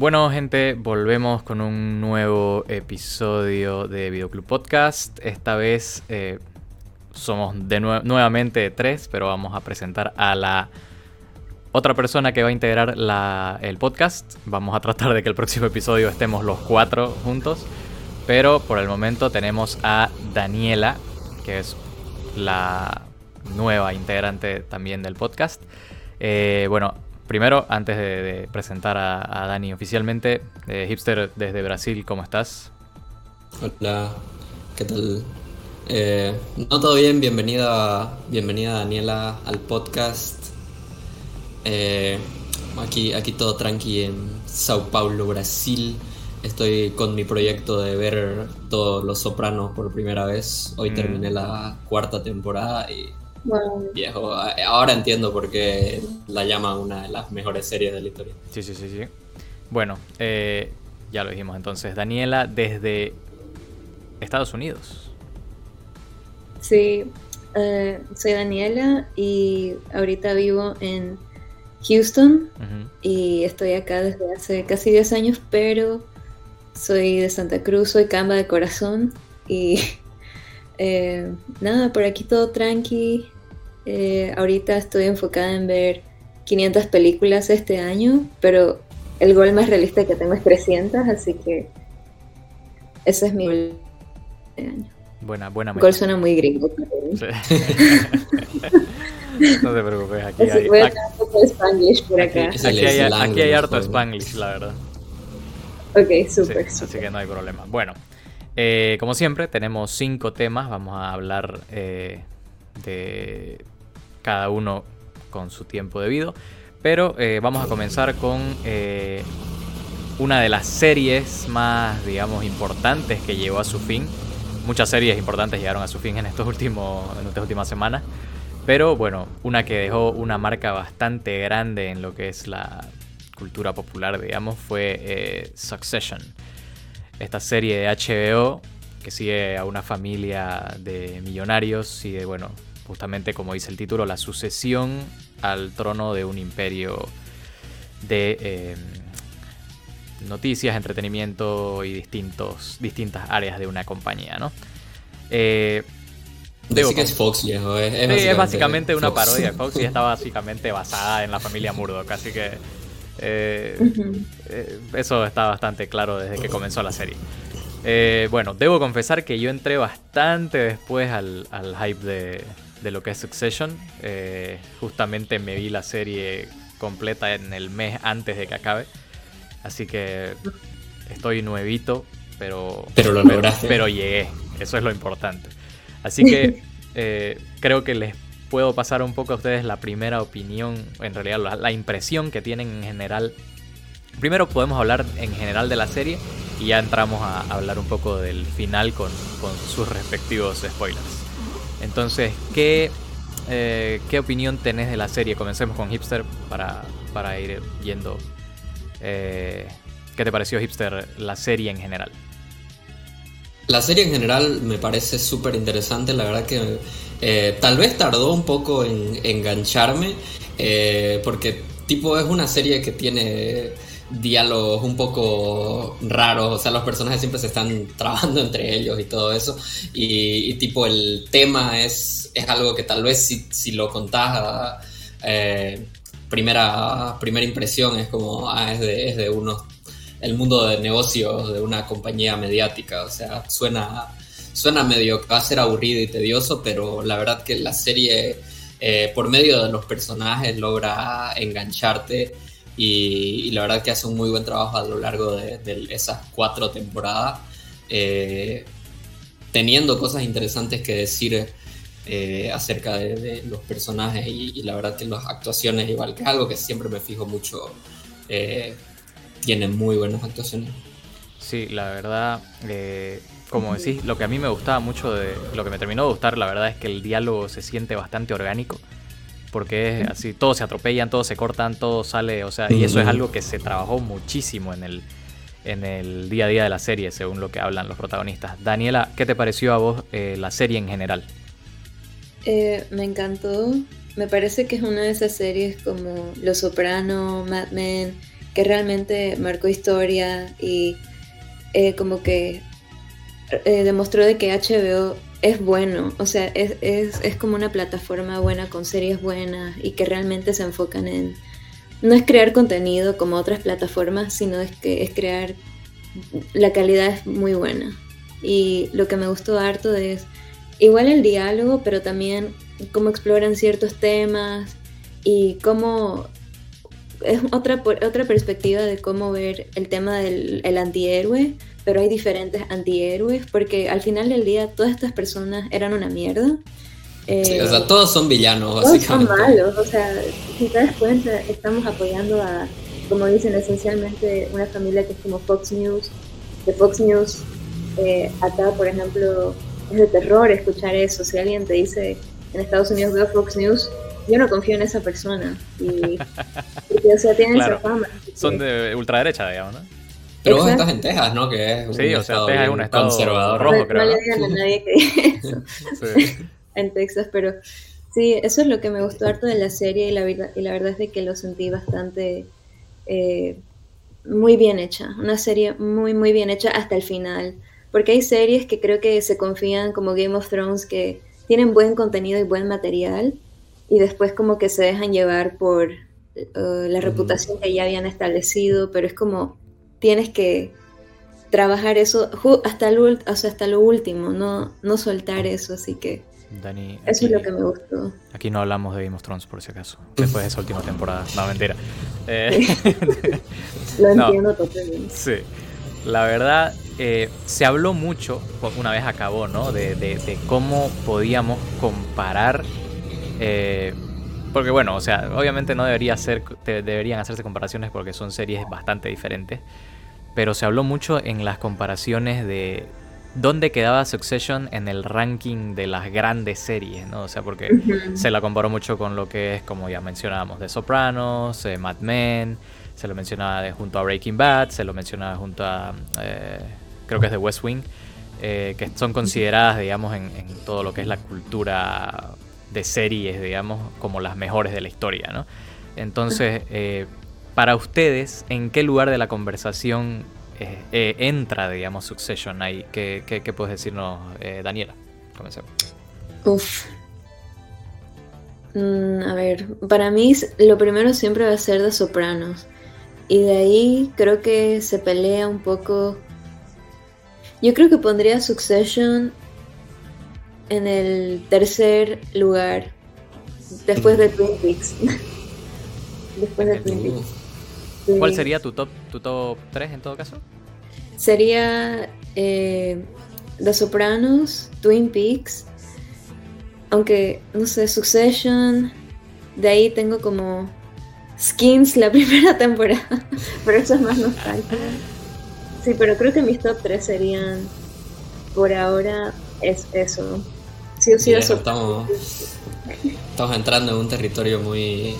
Bueno, gente, volvemos con un nuevo episodio de Videoclub Podcast. Esta vez eh, somos de nuevamente tres, pero vamos a presentar a la otra persona que va a integrar el podcast. Vamos a tratar de que el próximo episodio estemos los cuatro juntos. Pero por el momento tenemos a Daniela, que es la nueva integrante también del podcast. Eh, bueno, primero, antes de, presentar a, Dani oficialmente, eh, Hipster desde Brasil, ¿cómo estás? Hola, ¿qué tal? Eh, no todo bien, bienvenida, bienvenida Daniela al podcast. aquí, aquí todo tranqui en Sao Paulo, Brasil. Estoy con mi proyecto de ver todos Los Sopranos por primera vez. Hoy mm. terminé la cuarta temporada y Viejo, ahora entiendo por qué la llama una de las mejores series de la historia. Sí, sí, sí, sí. Bueno, eh, ya lo dijimos entonces. Daniela, desde Estados Unidos. Sí, eh, soy Daniela y ahorita vivo en Houston y estoy acá desde hace casi 10 años, pero soy de Santa Cruz, soy camba de corazón y eh, nada, por aquí todo tranqui. Eh, ahorita estoy enfocada en ver 500 películas este año, pero el gol más realista que tengo es 300, así que ese es mi gol de año. Buena, buena meta. Gol suena muy gringo. Sí. no te preocupes, aquí hay, voy a aquí, un poco de Spanglish por acá. Aquí, hay, aquí hay harto Spanglish, la verdad. Ok, súper. así que no hay problema. Bueno, eh, como siempre, tenemos cinco temas. Vamos a hablar eh, de cada uno con su tiempo debido. Pero eh, vamos a comenzar con una de las series más, digamos, importantes que llegó a su fin. Muchas series importantes llegaron a su fin en, estos últimos, en estas últimas semanas. Pero bueno, una que dejó una marca bastante grande en lo que es la cultura popular, digamos, fue Succession esta serie de HBO que sigue a una familia de millonarios y de, bueno, justamente como dice el título, la sucesión al trono de un imperio de em, noticias, entretenimiento y distintos, distintas áreas de una compañía, ¿no? Eh, que es Fox, viejo. Es, es, básicamente, una parodia de Fox y está básicamente basada en la familia Murdoch, así que eh, eh, eso está bastante claro desde que comenzó la serie. Eh, bueno, debo confesar que yo entré bastante después al, hype de, lo que es Succession. justamente me vi la serie completa en el mes antes de que acabe. Así que estoy nuevito, pero, pero, lo pero llegué. Eso es lo importante. Así que creo que les puedo pasar un poco a ustedes la primera opinión, en realidad la, impresión que tienen en general. Primero podemos hablar en general de la serie y ya entramos a hablar un poco del final con, sus respectivos spoilers. Entonces, ¿qué, eh, ¿qué opinión tenés de la serie? Comencemos con Hipster para, para ir yendo. Eh, ¿Qué te pareció Hipster la serie en general? La serie en general me parece súper interesante, la verdad que eh, tal vez tardó un poco en engancharme, porque tipo es una serie que tiene diálogos un poco raros, o sea, los personajes siempre se están trabando entre ellos y todo eso, y, tipo el tema es, es algo que tal vez si, si lo contás eh, primera, primera impresión es como, ah, es de, es de el mundo de negocios de una compañía mediática, o sea, suena suena medio va a ser aburrido y tedioso, pero la verdad que la serie, eh, por medio de los personajes, logra engancharte y, la verdad que hace un muy buen trabajo a lo largo de, esas cuatro temporadas, eh, teniendo cosas interesantes que decir. Eh, acerca de, los personajes y, la verdad que las actuaciones igual que es algo que siempre me fijo mucho tienen muy buenas actuaciones sí la verdad como decís, lo que a mí me gustaba mucho de. Lo que me terminó de gustar, la verdad, es que el diálogo se siente bastante orgánico. Porque es así, todos se atropellan, todos se cortan, todo sale. O sea, y eso es algo que se trabajó muchísimo en el, en el día a día de la serie, según lo que hablan los protagonistas. Daniela, ¿qué te pareció a vos eh, la serie en general? Eh, me encantó. Me parece que es una de esas series como Los Soprano, Mad Men, que realmente marcó historia y eh, como que demostró de que HBO es bueno, o sea, es, es, es, como una plataforma buena con series buenas y que realmente se enfocan en... No es crear contenido como otras plataformas, sino es que es crear... La calidad es muy buena. Y lo que me gustó harto es igual el diálogo, pero también cómo exploran ciertos temas y cómo es otra, otra perspectiva de cómo ver el tema del el antihéroe, pero hay diferentes antihéroes, porque al final del día todas estas personas eran una mierda. sí, o sea, todos son villanos, todos son malos, o sea, si te das cuenta, estamos apoyando a, como dicen, esencialmente una familia que es como Fox News, de Fox News, eh, acá, por ejemplo, es de terror escuchar eso, si alguien te dice, en Estados Unidos veo Fox News, yo no confío en esa persona. Y, porque, o sea, tienen esa fama. Son de ultraderecha, digamos, ¿no? Pero vos estás en Texas, ¿no? Que es un sí, o sea, Texas es un estado conservador. Rojo, creo. No, le digan a nadie que eso. sí. en Texas, pero sí, eso es lo que me gustó harto de la serie y la, verdad, y la verdad es de que lo sentí bastante eh, muy bien hecha. Una serie muy, muy bien hecha hasta el final. Porque hay series que creo que se confían como Game of Thrones que tienen buen contenido y buen material y después como que se dejan llevar por uh, la reputación que ya habían establecido, pero es como tienes que trabajar eso hasta lo, hasta lo último, no, no soltar eso, así que Dani, eso es lo que me gustó. Aquí no hablamos de Game of Thrones por si acaso, después de esa última temporada, no mentira. Eh, lo entiendo totalmente. Sí, la verdad eh, se habló mucho, una vez acabó, ¿no? De, de cómo podíamos comparar eh, porque bueno, o sea, obviamente no debería ser, deberían hacerse comparaciones porque son series bastante diferentes. Pero se habló mucho en las comparaciones de dónde quedaba Succession en el ranking de las grandes series, ¿no? O sea, porque se la comparó mucho con lo que es, como ya mencionábamos, The Sopranos, eh, Mad Men, se lo mencionaba de, junto a Breaking Bad, se lo mencionaba junto a, eh, creo que es de West Wing, que son consideradas, digamos, en, en todo lo que es la cultura de series, digamos, como las mejores de la historia, ¿no? Entonces, eh, para ustedes, ¿en qué lugar de la conversación eh, eh, entra, digamos, Succession ahí? ¿Qué, qué, puedes decirnos, Daniela? Comencemos. Uf. Mm, a ver, para mí lo primero siempre va a ser de Sopranos. Y de ahí creo que se pelea un poco. Yo creo que pondría Succession en el tercer lugar, después de Twin Peaks. después de Twin Peaks. ¿Cuál sería tu top, tu top 3 en todo caso? Sería eh, The Sopranos, Twin Peaks, aunque no sé, Succession, de ahí tengo como Skins la primera temporada, pero eso es más nostálgico. Sí, pero creo que mis top 3 serían por ahora es eso. Sí, sí, estamos, estamos entrando en un territorio muy,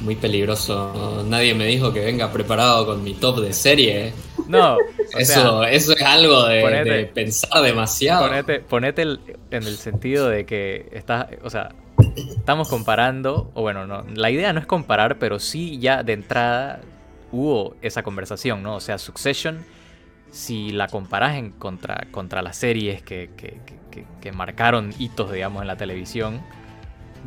muy peligroso. Nadie me dijo que venga preparado con mi top de serie. No, eso, eso es algo de, pensar demasiado. Ponete, ponete en el sentido de que estás, o sea, estamos comparando, o bueno, no, la idea no es comparar, pero sí ya de entrada hubo esa conversación, ¿no? O sea, Succession, si la comparas en contra, contra las series que, que que, marcaron hitos, digamos, en la televisión,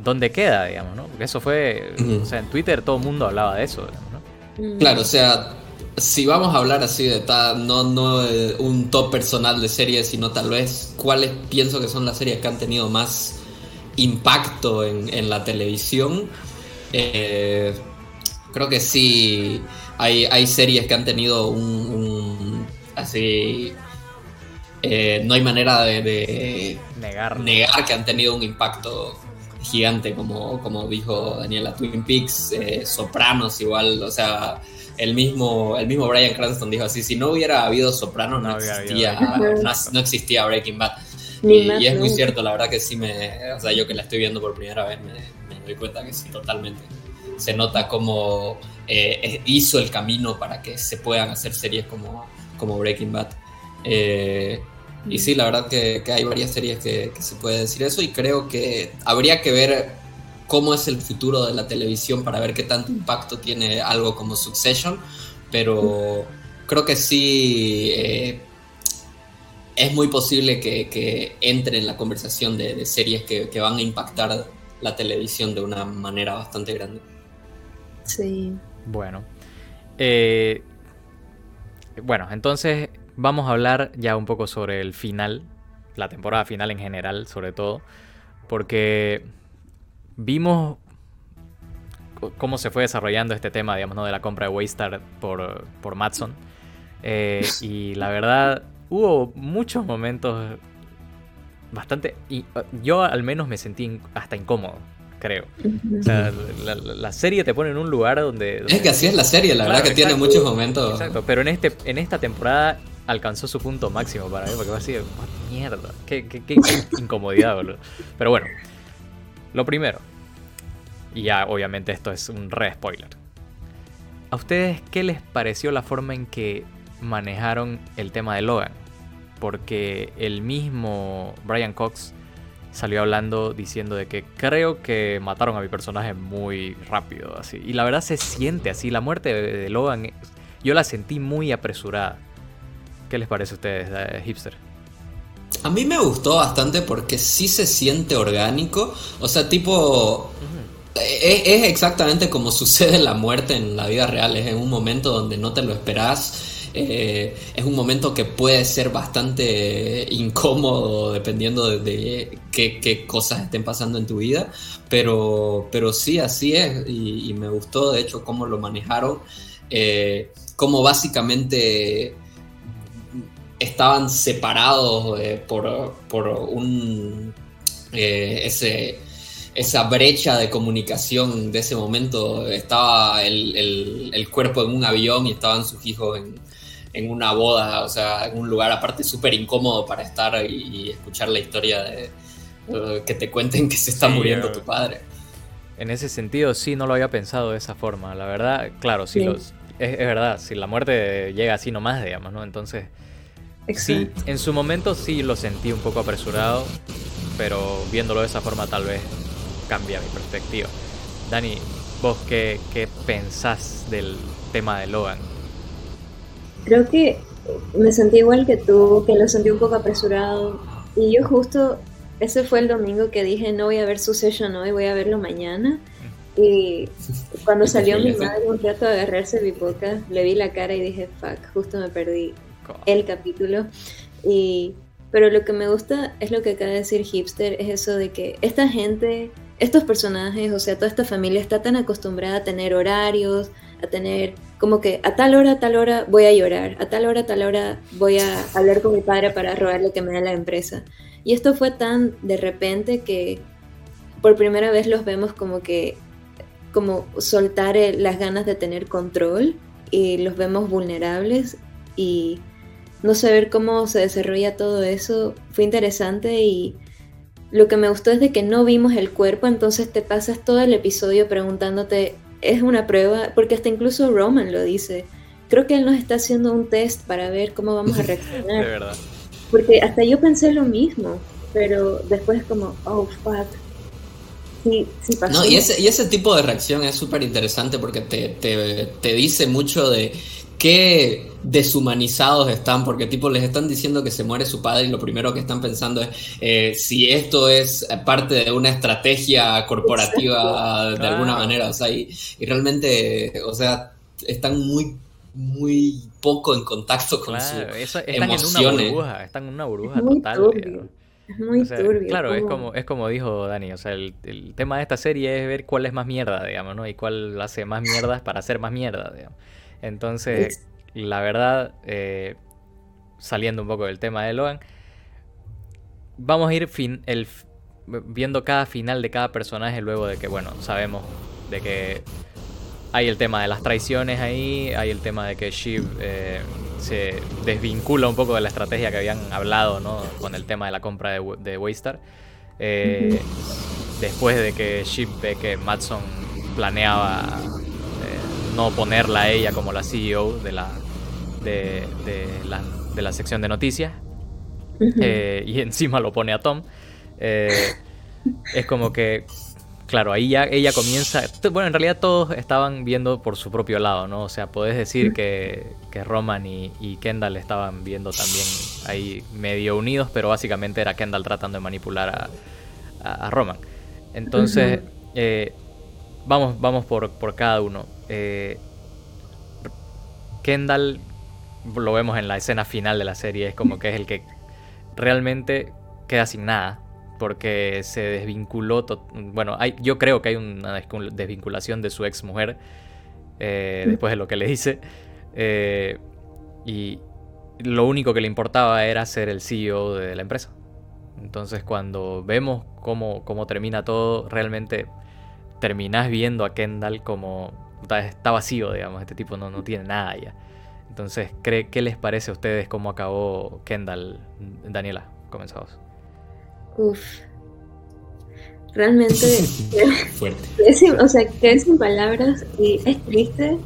¿dónde queda, digamos, no? Porque eso fue, o sea, en Twitter todo el mundo hablaba de eso, ¿no? Claro, o sea, si vamos a hablar así de tal, no, no un top personal de series, sino tal vez cuáles pienso que son las series que han tenido más impacto en, la televisión, eh, creo que sí hay, hay series que han tenido un así eh, no hay manera de, negar. negar que han tenido un impacto gigante, como, como dijo Daniela Twin Peaks, eh, Sopranos igual, o sea, el mismo, el mismo Brian Cranston dijo así, si no hubiera habido Sopranos no, existía, no, existía Breaking Bad. Y, es muy cierto, la verdad que sí me, o sea, yo que la estoy viendo por primera vez me, doy cuenta que sí, totalmente. Se nota cómo eh, hizo el camino para que se puedan hacer series como, como Breaking Bad. Eh, y sí, la verdad que, hay varias series que, se puede decir eso y creo que habría que ver cómo es el futuro de la televisión para ver qué tanto impacto tiene algo como Succession, pero creo que sí eh, es muy posible que, entre en la conversación de, series que, van a impactar la televisión de una manera bastante grande. Sí. Bueno. Eh, bueno, entonces vamos a hablar ya un poco sobre el final, la temporada final en general, sobre todo, porque vimos cómo se fue desarrollando este tema, digamos, ¿no? de la compra de Waystar por, por Matson. Eh, y la verdad, hubo muchos momentos bastante... yo al menos me sentí hasta incómodo, creo. O sea, la, serie te pone en un lugar donde... es que así es la serie, la verdad que tiene muchos momentos... Exacto, pero en, este, en esta temporada alcanzó su punto máximo para mí, porque va así, mierda, qué, qué, qué incomodidad, boludo. Pero bueno, lo primero, y ya obviamente esto es un re spoiler. ¿A ustedes qué les pareció la forma en que manejaron el tema de Logan? Porque el mismo Brian Cox salió hablando diciendo de que creo que mataron a mi personaje muy rápido, así. Y la verdad se siente así, la muerte de, Logan, yo la sentí muy apresurada. ¿Qué les parece a ustedes, eh, hipster? A mí me gustó bastante porque sí se siente orgánico. O sea, tipo. es, exactamente como sucede la muerte en la vida real. Es en un momento donde no te lo esperás. Eh, es un momento que puede ser bastante incómodo dependiendo de, qué, cosas estén pasando en tu vida. Pero, pero sí, así es. Y, me gustó, de hecho, cómo lo manejaron. Eh, como básicamente estaban separados eh, por, un eh, ese, esa brecha de comunicación de ese momento. Estaba el, cuerpo en un avión y estaban sus hijos en, una boda, o sea, en un lugar aparte súper incómodo para estar y, escuchar la historia de eh, que te cuenten que se está muriendo tu padre. En ese sentido, sí, no lo había pensado de esa forma. La verdad, claro, sí, Los, es, es, verdad, si la muerte llega así nomás, digamos, ¿no? Entonces, Sí, en su momento sí lo sentí un poco apresurado, pero viéndolo de esa forma tal vez cambia mi perspectiva. Dani, ¿vos qué, qué pensás del tema de Logan? Creo que me sentí igual que tú, que lo sentí un poco apresurado. Y yo justo, ese fue el domingo que dije, no voy a ver su session hoy, voy a verlo mañana. Y cuando salió mi madre un rato a agarrarse mi boca, le vi la cara y dije, fuck, justo me perdí el capítulo. Y, pero lo que me gusta es lo que acaba de decir Hipster, es eso de que esta gente, estos personajes, o sea, toda esta familia está tan acostumbrada a tener horarios, a tener como que a tal hora, a tal hora voy a llorar, a tal hora, a tal hora voy a hablar con mi padre para robarle que me da la empresa. Y esto fue tan de repente que por primera vez los vemos como que como soltar las ganas de tener control y los vemos vulnerables y no saber cómo se desarrolla todo eso fue interesante y lo que me gustó es de que no vimos el cuerpo, entonces te pasas todo el episodio preguntándote, es una prueba, porque hasta incluso Roman lo dice. Creo que él nos está haciendo un test para ver cómo vamos a reaccionar. De verdad. Porque hasta yo pensé lo mismo, pero después como, oh, fuck. Sí, sí pasó. No, y ese, y ese tipo de reacción es súper interesante porque te, te, te dice mucho de qué deshumanizados están, porque tipo les están diciendo que se muere su padre y lo primero que están pensando es eh, si esto es parte de una estrategia corporativa de alguna manera, o sea, y, realmente, o sea, están muy muy poco en contacto con su están En una burbuja, están en una burbuja total. Es muy turbio. Claro, es como, es como dijo Dani, o sea, el, tema de esta serie es ver cuál es más mierda, digamos, ¿no? Y cuál hace más mierdas para hacer más mierda, digamos. Entonces, la verdad, eh, saliendo un poco del tema de Logan, vamos a ir fin, el, viendo cada final de cada personaje luego de que, bueno, sabemos de que hay el tema de las traiciones ahí, hay el tema de que Shiv eh, se desvincula un poco de la estrategia que habían hablado, ¿no? Con el tema de la compra de, de Waystar. Eh, después de que Shiv ve que Matson planeaba no ponerla a ella como la CEO de la, de, la, de la sección de noticias. Eh, y encima lo pone a Tom. Eh, es como que, claro, ahí ya ella comienza. Bueno, en realidad todos estaban viendo por su propio lado, ¿no? O sea, podés decir que, que Roman y, Kendall estaban viendo también ahí medio unidos, pero básicamente era Kendall tratando de manipular a, Roman. Entonces, eh, vamos, vamos por, por cada uno. Eh, Kendall, lo vemos en la escena final de la serie, es como que es el que realmente queda sin nada porque se desvinculó. Bueno, hay, yo creo que hay una desvinculación de su ex mujer eh, después de lo que le dice. Eh, y lo único que le importaba era ser el CEO de la empresa. Entonces, cuando vemos cómo, cómo termina todo, realmente terminás viendo a Kendall como está vacío, digamos. Este tipo no, no tiene nada ya. Entonces, ¿qué les parece a ustedes cómo acabó Kendall? Daniela, comenzamos. Uf. Realmente. Fuerte. o sea, quedé sin palabras y es triste.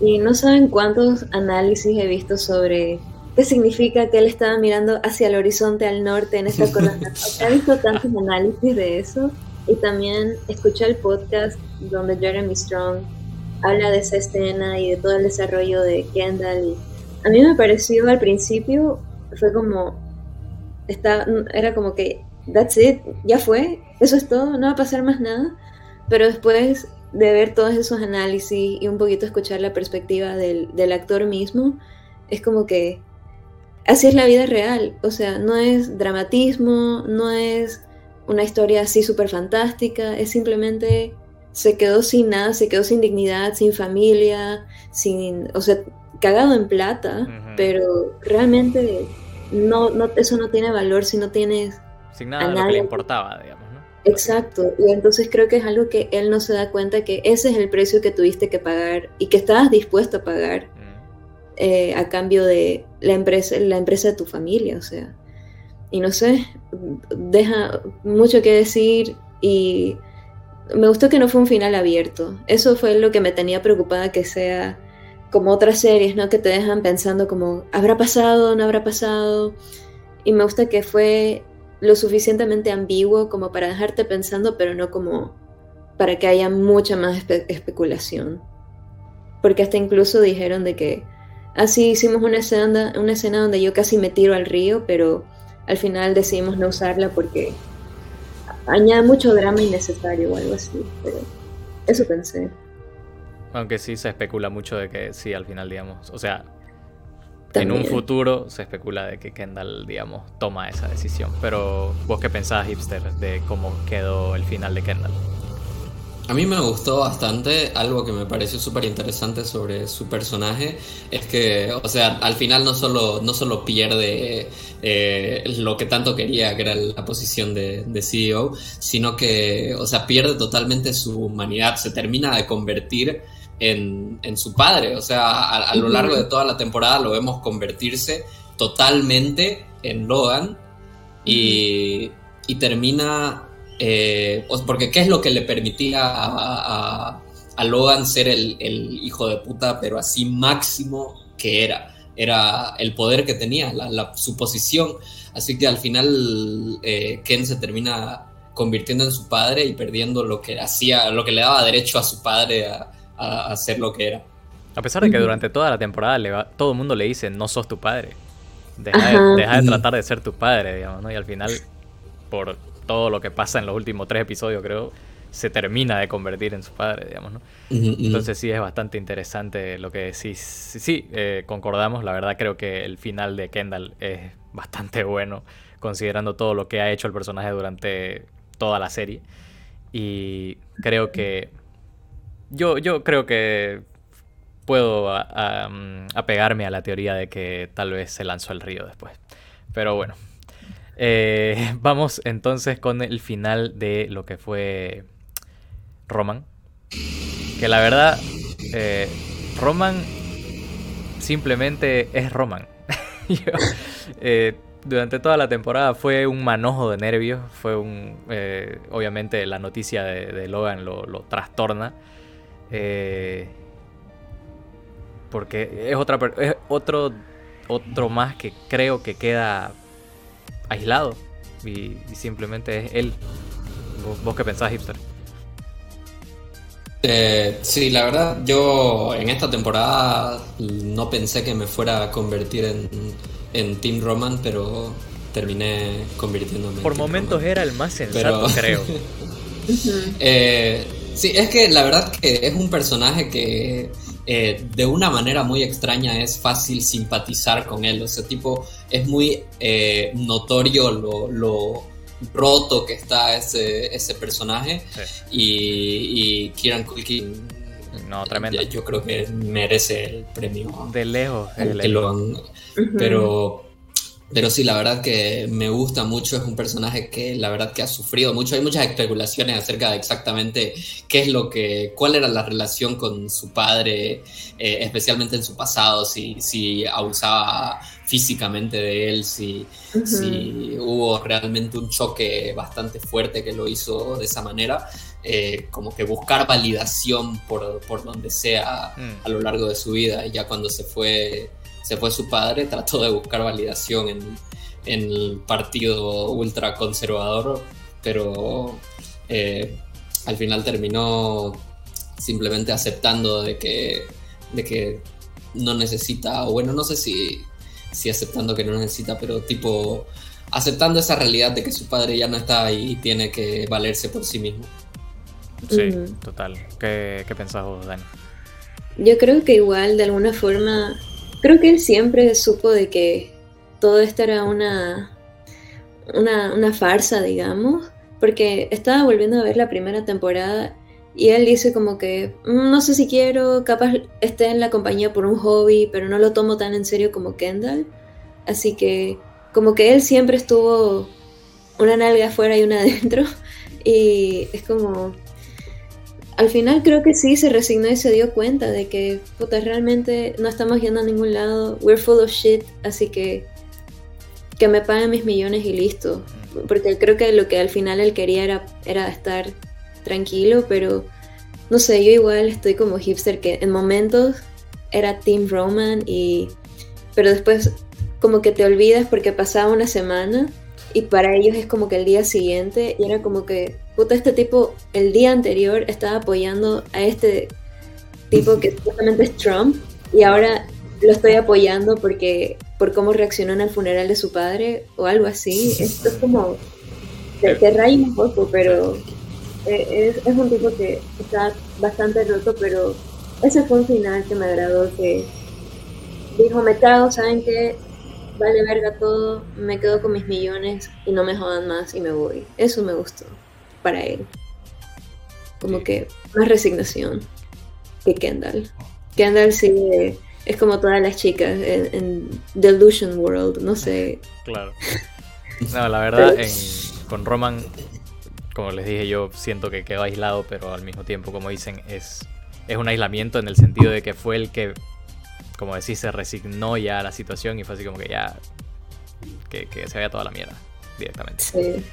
Y no saben cuántos análisis he visto sobre qué significa que él estaba mirando hacia el horizonte al norte en esta columna. he visto tantos análisis de eso. Y también escuché el podcast donde Jeremy Strong habla de esa escena y de todo el desarrollo de Kendall. a mí me pareció al principio, fue como, está, era como que that's it, ya fue, eso es todo, no va a pasar más nada. Pero después de ver todos esos análisis y un poquito escuchar la perspectiva del, del actor mismo, es como que así es la vida real. O sea, no es dramatismo, no es una historia así súper fantástica, es simplemente se quedó sin nada, se quedó sin dignidad, sin familia, sin, o sea, cagado en plata, pero realmente no, no, eso no tiene valor si no tienes sin nada de lo que le importaba, digamos, ¿no? Exacto, y entonces creo que es algo que él no se da cuenta que ese es el precio que tuviste que pagar y que estabas dispuesto a pagar eh, a cambio de la empresa, la empresa de tu familia, o sea. Y no sé, deja mucho que decir y me gustó que no fue un final abierto. Eso fue lo que me tenía preocupada que sea como otras series, ¿no? Que te dejan pensando como, ¿habrá pasado? ¿No habrá pasado? Y me gusta que fue lo suficientemente ambiguo como para dejarte pensando, pero no como para que haya mucha más especulación. Porque hasta incluso dijeron de que así ah, hicimos una escena, una escena donde yo casi me tiro al río, pero al final decidimos no usarla porque añade mucho drama innecesario o algo así. Pero eso pensé. Aunque sí se especula mucho de que sí, al final, digamos. O sea, en un futuro se especula de que Kendall, digamos, toma esa decisión. Pero vos qué pensás, hipster, de cómo quedó el final de Kendall. A mí me gustó bastante, algo que me pareció súper interesante sobre su personaje, es que, o sea, al final no solo, no solo pierde eh, lo que tanto quería, que era la posición de, de, CEO, sino que, o sea, pierde totalmente su humanidad, se termina de convertir en, su padre. O sea, a, lo largo de toda la temporada lo vemos convertirse totalmente en Logan y, termina... Eh, porque ¿qué es lo que le permitía a, Logan ser el, hijo de puta, pero así máximo que era? Era el poder que tenía, la, su posición. Así que al final eh, Ken se termina convirtiendo en su padre y perdiendo lo que hacía, lo que le daba derecho a su padre a, a, ser lo que era. A pesar de que durante toda la temporada todo el mundo le dice, no sos tu padre. Deja, de, tratar de ser tu padre, digamos, ¿no? Y al final, por todo lo que pasa en los últimos tres episodios, creo, se termina de convertir en su padre, digamos, ¿no? Entonces sí es bastante interesante lo que decís. Sí, sí eh, concordamos, la verdad creo que el final de Kendall es bastante bueno, considerando todo lo que ha hecho el personaje durante toda la serie. Y creo que yo, yo creo que puedo mm, apegarme a la teoría de que tal vez se lanzó al río después. Pero bueno. Eh, vamos entonces con el final de lo que fue Roman. Que la verdad, eh, Roman simplemente es Roman. Eh, durante toda la temporada fue un manojo de nervios. Fue un. obviamente la noticia de, Logan lo, lo trastorna. Porque es, otra, es otro, otro más que creo que queda aislado y, simplemente es él. ¿Vos, qué pensás, hipster? Eh, sí, la verdad, yo en esta temporada no pensé que me fuera a convertir en, en Team Roman, pero terminé convirtiéndome. Por momentos era el más sensato, creo. eh, sí, es que la verdad que es un personaje que eh, de una manera muy extraña es fácil simpatizar con él. O sea, tipo, es muy eh, notorio lo, roto que está ese, ese personaje. Y, y, Kieran Culkin. No, tremendo. Yo creo que merece el premio. De lejos. Pero pero sí, la verdad que me gusta mucho, es un personaje que la verdad que ha sufrido mucho. Hay muchas especulaciones acerca de exactamente qué es lo que, cuál era la relación con su padre, eh, especialmente en su pasado, si, si abusaba físicamente de él, si, si hubo realmente un choque bastante fuerte que lo hizo de esa manera. Eh, como que buscar validación por, por donde sea mm. a lo largo de su vida. Y ya cuando se fue se fue su padre, trató de buscar validación en, el partido ultraconservador, pero eh, al final terminó simplemente aceptando de que, de que no necesita, o bueno, no sé si, si aceptando que no necesita, pero tipo aceptando esa realidad de que su padre ya no está ahí y tiene que valerse por sí mismo. Sí, total. ¿Qué, qué pensás vos, Dani? Yo creo que igual, de alguna forma, Creo que él siempre supo de que todo esto era una, una, farsa, digamos, porque estaba volviendo a ver la primera temporada y él dice como que, mm, no sé si quiero, capaz esté en la compañía por un hobby, pero no lo tomo tan en serio como Kendall. Así que como que él siempre estuvo una nalga afuera y una adentro. Y es como, al final creo que sí se resignó y se dio cuenta de que, puta, realmente no estamos yendo a ningún lado, we're full of shit, así que que me paguen mis millones y listo. Porque creo que lo que al final él quería era, era estar tranquilo, pero no sé, yo igual estoy como hipster que en momentos era Team Roman y... Pero después como que te olvidas porque pasaba una semana y para ellos es como que el día siguiente y era como que, puta, este tipo el día anterior estaba apoyando a este tipo que supuestamente es Trump y ahora lo estoy apoyando porque por cómo reaccionó en el funeral de su padre o algo así. Esto es como, te, te raya un poco, pero eh, es, es, un tipo que está bastante roto, pero ese fue un final que me agradó, que dijo, me cago, ¿saben qué? vale verga todo, me quedo con mis millones y no me jodan más y me voy. Eso me gustó para él. Como que más resignación que Kendall. Kendall sí es como todas las chicas en, Delusion World, no sé. Claro. No, la verdad, con Roman, como les dije, yo siento que quedó aislado, pero al mismo tiempo, como dicen, es, es un aislamiento en el sentido de que fue el que como decís, se resignó ya a la situación y fue así como que ya. que, se vaya toda la mierda directamente. Sí.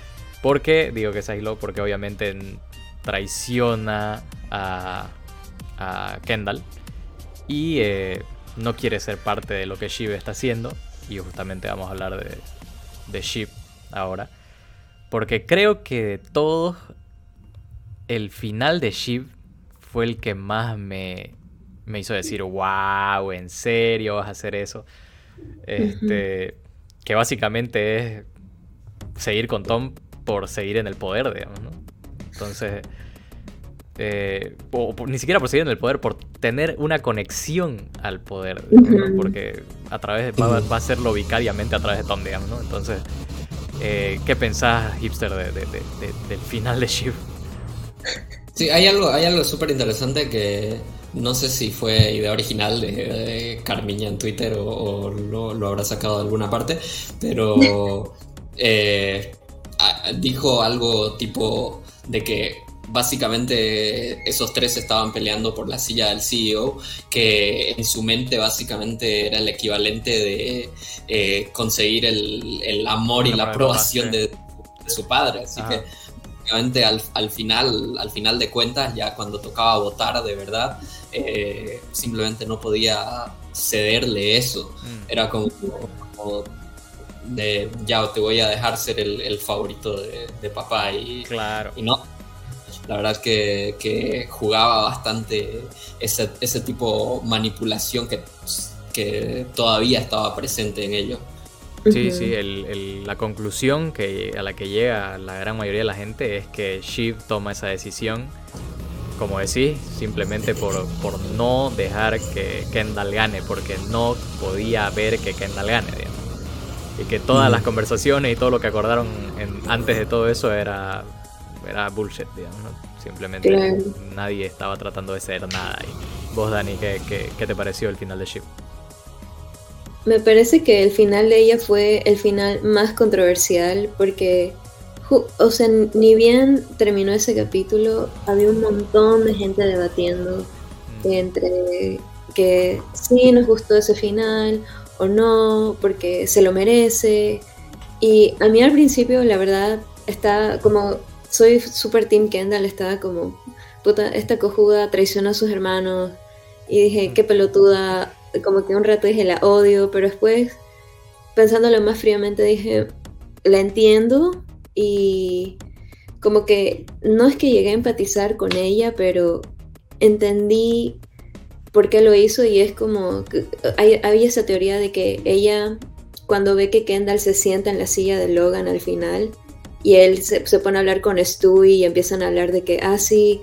Porque, digo que se aisló, porque obviamente traiciona a, a Kendall y eh, no quiere ser parte de lo que Shiv está haciendo. Y justamente vamos a hablar de, de Shiv ahora. Porque creo que de todos, el final de Shiv fue el que más me, me hizo decir, wow, ¿en serio vas a hacer eso? Este, Que básicamente es seguir con Tom por seguir en el poder, digamos, ¿no? Entonces, eh, o, ni siquiera por seguir en el poder, por tener una conexión al poder, porque a través de, va, a hacerlo vicariamente a través de Tom, digamos, ¿no? Entonces, eh, ¿qué pensás, hipster, del final de Shiv? Sí, hay algo, hay algo súper interesante que no sé si fue idea original de, Carmiña en Twitter o, lo, habrá sacado de alguna parte, pero eh, dijo algo tipo de que básicamente esos tres estaban peleando por la silla del CEO, que en su mente básicamente era el equivalente de eh, conseguir el, amor y la aprobación de, su padre. Así que al, al, final, al final de cuentas, ya cuando tocaba votar de verdad, eh, simplemente no podía cederle eso. Mm. Era como, de ya te voy a dejar ser el, favorito de, papá y, claro. y no. La verdad que, que jugaba bastante ese, ese tipo de manipulación que, que todavía estaba presente en ello. Sí, sí, la conclusión que, a la que llega la gran mayoría de la gente es que Shiv toma esa decisión, como decís, simplemente por, por no dejar que Kendall gane, porque no podía ver que Kendall gane, digamos. Y que todas las conversaciones y todo lo que acordaron antes de todo eso era, era bullshit, digamos. Simplemente nadie estaba tratando de ser nada. Y vos, Dani, ¿qué, qué, qué te pareció el final de Shiv? Me parece que el final de ella fue el final más controversial porque, o sea, ni bien terminó ese capítulo, había un montón de gente debatiendo mm. entre que sí nos gustó ese final o no, porque se lo merece. Y a mí al principio, la verdad, está como, soy super Team Kendall, estaba como, puta, esta cojuda traicionó a sus hermanos. Y dije, qué pelotuda, como que un rato dije la odio, pero después, pensándolo más fríamente, dije, la entiendo y como que no es que llegué a empatizar con ella, pero entendí por qué lo hizo y es como, hay, había esa teoría de que ella, cuando ve que Kendall se sienta en la silla de Logan al final, y él se, pone a hablar con Stu y empiezan a hablar de que, ah, sí,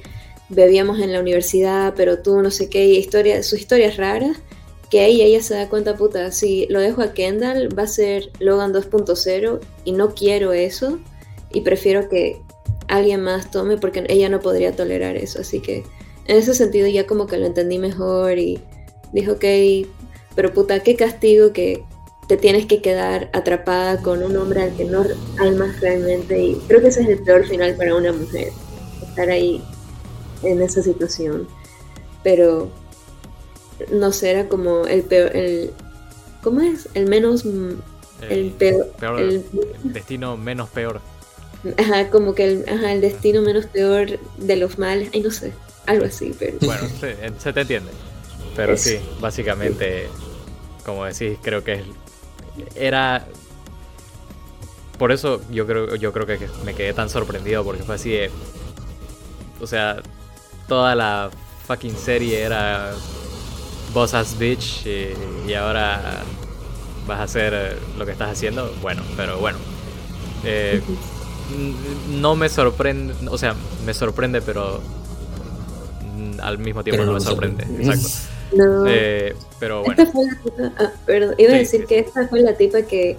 bebíamos en la universidad, pero tú no sé qué, historia, su historia es rara que ahí ella se da cuenta, puta, si lo dejo a Kendall va a ser Logan 2.0 y no quiero eso y prefiero que alguien más tome porque ella no podría tolerar eso. Así que en ese sentido ya como que lo entendí mejor y dijo, ok, pero puta, qué castigo que te tienes que quedar atrapada con un hombre al que no amas realmente y creo que ese es el peor final para una mujer, estar ahí en esa situación. Pero no sé, era como el peor, el, ¿cómo es? El menos, el, peor, el, destino menos peor. Ajá, como que el, ajá, el destino menos peor de los males, ay no sé, algo así, pero... Bueno, se te entiende, pero sí, básicamente, como decís, creo que era... Por eso yo creo, yo creo que me quedé tan sorprendido porque fue así de... O sea, toda la fucking serie era Boss as bitch y, ahora vas a hacer lo que estás haciendo. Bueno, pero bueno. Eh, no me sorprende, o sea, me sorprende, pero al mismo tiempo no, me sorprende. Exacto. Eh, pero bueno. Ah, perdón, iba a decir que esta fue la tipa que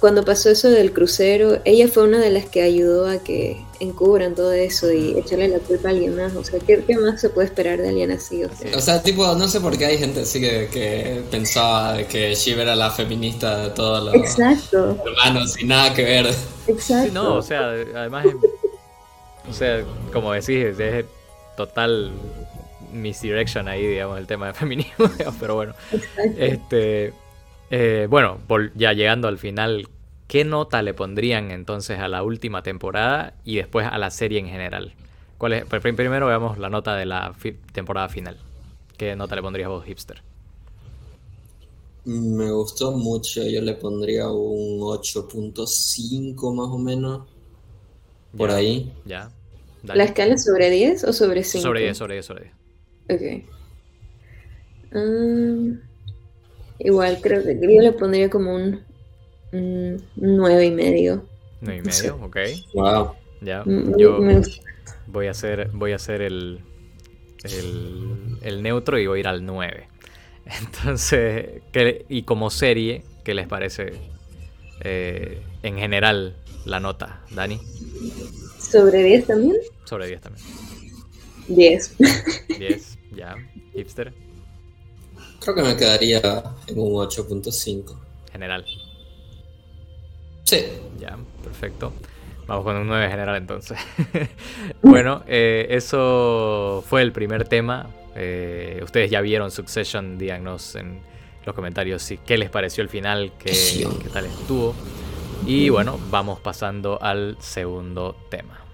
cuando pasó eso del crucero, ella fue una de las que ayudó a que encubran todo eso y echarle la culpa a alguien más. O sea, ¿qué, más se puede esperar de alguien así? O sea, tipo, no sé por qué hay gente así que, pensaba que Shiv era la feminista de todos los Exacto. hermanos y nada que ver. Exacto. no, o sea, además, o sea, como decís, es total misdirection ahí, digamos, el tema de feminismo, pero bueno. Este eh, bueno, ya llegando al final, ¿qué nota le pondrían entonces a la última temporada y después a la serie en general? ¿Cuál es? Primero veamos la nota de la temporada final. ¿Qué nota le pondrías vos, hipster? Me gustó mucho, yo le pondría un 8.5 más o menos. Por ahí. Ya. ¿La escala es sobre 10 o sobre 5? Sobre 10, sobre 10, sobre 10. Ok. Um, Igual creo que yo le pondría como un, nueve y medio. Nueve y medio, ok. Wow. Ya. Yo voy a hacer, voy a hacer el, el, neutro y voy a ir al 9. Entonces, y como serie, ¿qué les parece eh, en general la nota, Dani? ¿Sobre 10 también? Sobre 10 también. 10. 10, ya. Hipster. Creo que me quedaría en un 8.5. General. Sí. Ya, perfecto. Vamos con un 9 general entonces. bueno, eh, eso fue el primer tema. Eh, ustedes ya vieron Succession, díganos en los comentarios si, qué les pareció el final, qué, qué tal estuvo. Y bueno, vamos pasando al segundo tema.